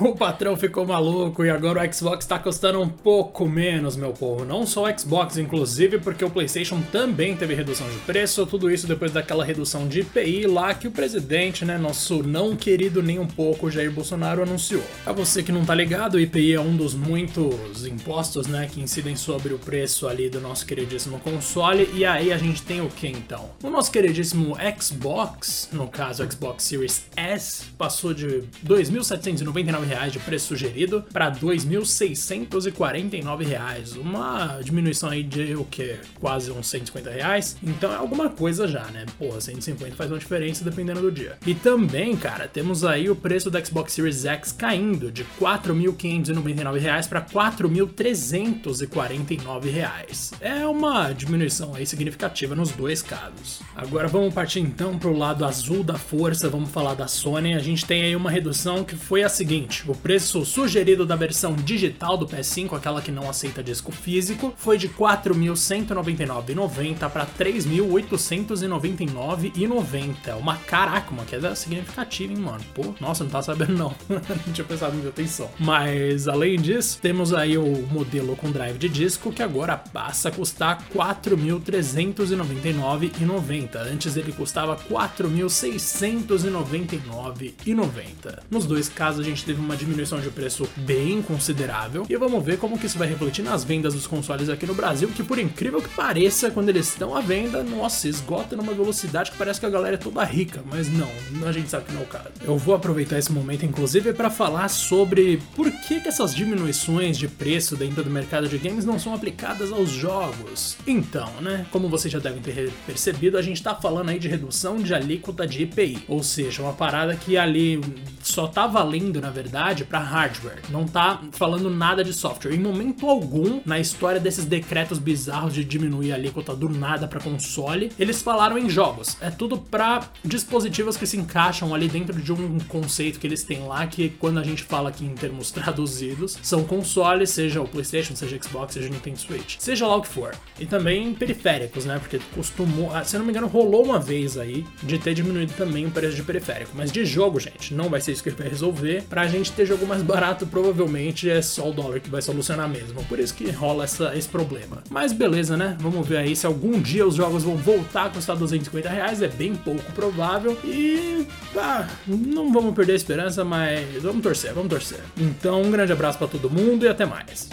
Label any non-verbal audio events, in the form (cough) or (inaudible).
(laughs) O patrão ficou maluco e agora o Xbox tá custando um pouco menos, meu povo. Não só o Xbox, inclusive, porque o PlayStation também teve redução de preço. Tudo isso depois daquela redução de IPI lá que o presidente, né, nosso não querido nem um pouco Jair Bolsonaro anunciou. Pra você que não tá ligado, o IPI é um dos muitos impostos, né, que incidem sobre o preço ali do nosso queridíssimo console. E aí a gente tem o que então? O nosso queridíssimo Xbox, no caso o Xbox Series S, passou de R$ 2.799 reais de preço sugerido para 2.649 reais, uma diminuição aí de o que? Quase uns 150 reais. Então é alguma coisa já, né? Porra, 150 faz uma diferença dependendo do dia. E também, cara, temos aí o preço do Xbox Series X caindo de 4.599 reais para 4.349 reais. É uma diminuição aí significativa nos dois casos. Agora vamos partir então para o lado azul da força, vamos falar da Sony. A gente tem aí uma redução que foi a seguinte: o preço sugerido da versão digital do PS5, aquela que não aceita disco físico, foi de R$ 4.199,90 para R$ 3.899,90. Uma caraca, uma queda significativa, hein, mano? Pô, nossa, não tá sabendo não. (laughs) não tinha prestado muita atenção. Mas além disso, temos aí o modelo com drive de disco que agora passa a custar R$ 4.399,90. Antes ele custava R$ 4.699,90. Nos dois casos a gente teve uma diminuição de preço bem considerável e vamos ver como que isso vai refletir nas vendas dos consoles aqui no Brasil, que por incrível que pareça, quando eles estão à venda, nossa, esgota numa velocidade que parece que a galera é toda rica, mas não, a gente sabe que não é o caso. Eu vou aproveitar esse momento inclusive para falar sobre por que, que essas diminuições de preço dentro do mercado de games não são aplicadas aos jogos. Então, né, como vocês já devem ter percebido, a gente tá falando aí de redução de alíquota de IPI, ou seja, uma parada que ali só tá valendo, na verdade, para hardware. Não tá falando nada de software. Em momento algum, na história desses decretos bizarros de diminuir a alíquota do nada para console, eles falaram em jogos. É tudo para dispositivos que se encaixam ali dentro de um conceito que eles têm lá, que quando a gente fala aqui em termos (laughs) traduzidos, são consoles, seja o PlayStation, seja o Xbox, seja o Nintendo Switch, seja lá o que for. E também periféricos, né? Porque costumou, ah, se não me engano, rolou uma vez aí de ter diminuído também o preço de periférico. Mas de jogo, gente, não vai ser isso que vai resolver. Pra gente ter jogo mais barato, provavelmente é só o dólar que vai solucionar mesmo. Por isso que rola essa, esse problema. Mas beleza, né? Vamos ver aí se algum dia os jogos vão voltar a custar 250 reais. É bem pouco provável. E. Ah, não vamos perder a esperança, mas vamos torcer, vamos torcer. Então, um grande abraço para todo mundo e até mais.